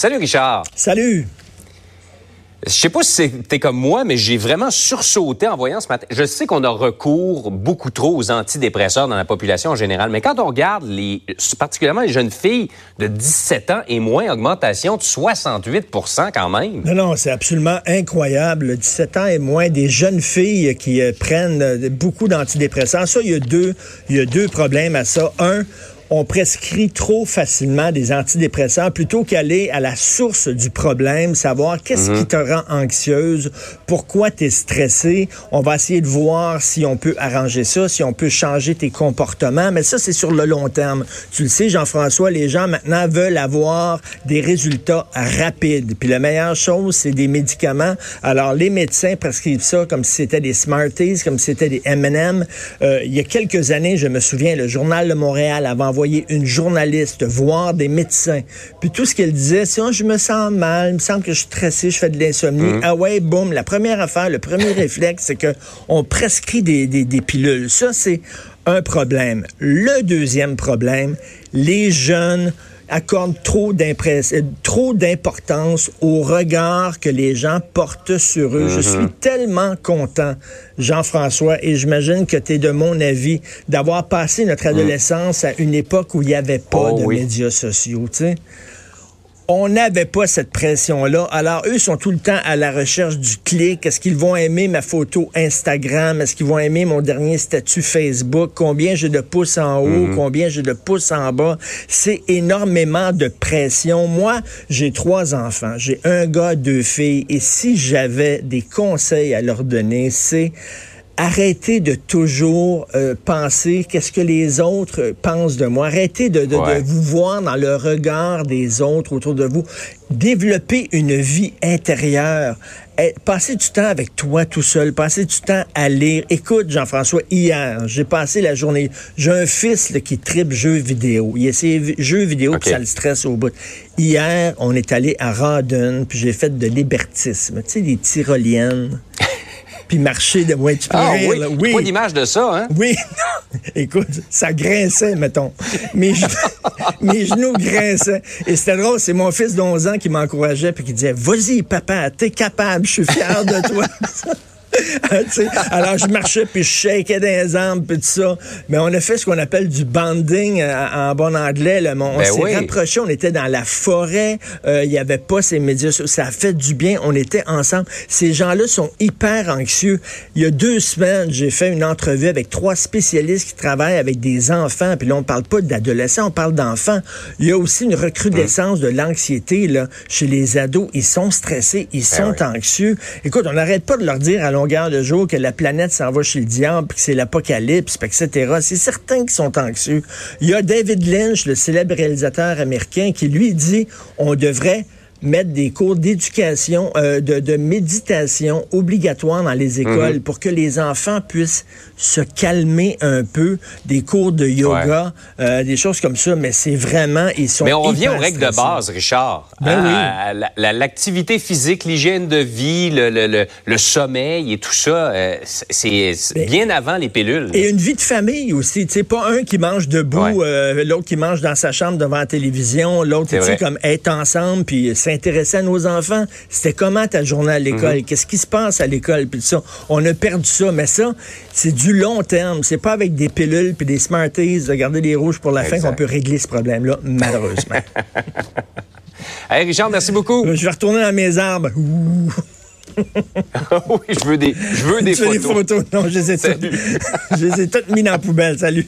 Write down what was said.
Salut Richard. Salut. Je sais pas si c'était comme moi, mais j'ai vraiment sursauté en voyant ce matin. Je sais qu'on a recours beaucoup trop aux antidépresseurs dans la population en général, mais quand on regarde les, particulièrement les jeunes filles de 17 ans et moins, augmentation de 68% quand même. Non, non, c'est absolument incroyable. 17 ans et moins, des jeunes filles qui euh, prennent euh, beaucoup d'antidépresseurs. Ça, il y a deux, il y a deux problèmes à ça. Un, on prescrit trop facilement des antidépresseurs plutôt qu'aller à la source du problème, savoir qu'est-ce qui te rend anxieuse, pourquoi tu es stressé. On va essayer de voir si on peut arranger ça, si on peut changer tes comportements, mais ça, c'est sur le long terme. Tu le sais, Jean-François, les gens maintenant veulent avoir des résultats rapides. Puis la meilleure chose, c'est des médicaments. Alors, les médecins prescrivent ça comme si c'était des Smarties, comme si c'était des M&M. Euh, il y a quelques années, je me souviens, le Journal de Montréal avait envoyé une journaliste voir des médecins. Puis tout ce qu'elle disait, c'est oh, je me sens mal, il me semble que je suis stressé, je fais de l'insomnie. Ah ouais, boum, la première affaire, le premier réflexe, c'est que on prescrit des, des, des pilules. Ça, c'est un problème. Le deuxième problème, les jeunes accordent trop trop d'importance au regard que les gens portent sur eux. Je suis tellement content, Jean-François, et j'imagine que tu es de mon avis, d'avoir passé notre adolescence à une époque où il n'y avait pas Oh de oui. médias sociaux, tu sais. On n'avait pas cette pression-là. Alors, eux sont tout le temps à la recherche du clic. Est-ce qu'ils vont aimer ma photo Instagram? Est-ce qu'ils vont aimer mon dernier statut Facebook? Combien j'ai de pouces en haut? Combien j'ai de pouces en bas? C'est énormément de pression. Moi, j'ai trois enfants. J'ai un gars, deux filles. Et si j'avais des conseils à leur donner, c'est arrêtez de toujours euh, penser qu'est-ce que les autres euh, pensent de moi. Arrêtez de, de- Ouais. de vous voir dans le regard des autres autour de vous. Développez une vie intérieure. Eh, Passez du temps avec toi tout seul. Passez du temps à lire. Écoute, Jean-François, hier, j'ai passé la journée. J'ai un fils là, qui tripe jeux vidéo. Il essaie jeux vidéo, OK. puis ça le stresse au bout. Hier, on est allé à Radon, puis j'ai fait de l'hébertisme. Tu sais, des tyroliennes. puis marcher de... Peux Ah oui, là. pas d'image de ça, hein? Oui, écoute, ça grinçait, mettons. Mes, genoux- mes genoux grinçaient. Et c'était drôle, c'est mon fils d'11 ans qui m'encourageait puis qui disait Vas-y, papa, t'es capable, je suis fier de toi. Alors, je marchais, puis je shakeais des armes, puis tout ça. Mais on a fait ce qu'on appelle du banding euh, en bon anglais. là. On Ben s'est oui. rapprochés, on était dans la forêt. euh, Il y avait pas ces médias. Ça a fait du bien. On était ensemble. Ces gens-là sont hyper anxieux. Il y a deux semaines, j'ai fait une entrevue avec trois spécialistes qui travaillent avec des enfants. Puis là, on parle pas d'adolescents, on parle d'enfants. Il y a aussi une recrudescence de l'anxiété là chez les ados. Ils sont stressés, ils sont Ben oui. anxieux. Écoute, on n'arrête pas de leur dire à longueur de jour que la planète s'en va chez le diable, puis que c'est l'apocalypse, etc. C'est certain qu'ils sont anxieux. Il y a David Lynch, le célèbre réalisateur américain, qui lui dit on devrait mettre des cours d'éducation, euh, de, de méditation obligatoires dans les écoles pour que les enfants puissent se calmer un peu, des cours de yoga, euh, des choses comme ça, mais c'est vraiment, ils sont Mais on revient aux règles de base, Richard. Ben oui. à la- la- L'activité physique, l'hygiène de vie, le, le- le- le sommeil et tout ça, euh, c'est Ben, bien avant les pilules. Et une vie de famille aussi, tu sais, pas un qui mange debout, Ouais. euh, l'autre qui mange dans sa chambre devant la télévision, l'autre, tu sais, comme être ensemble puis s'intéresser à nos enfants. C'était comment ta journée à l'école? Mhm. Qu'est-ce qui se passe à l'école? Puis ça, on a perdu ça, mais ça, c'est du long terme. C'est pas avec des pilules puis des Smarties, de garder les rouges pour la fin qu'on peut régler ce problème-là, malheureusement. Hey, Richard, merci beaucoup. je vais retourner dans mes arbres. Ouh. oui, je veux des, je veux des Tu photos. des photos. Non, je les ai toutes, je les ai toutes mis dans la poubelle. Salut.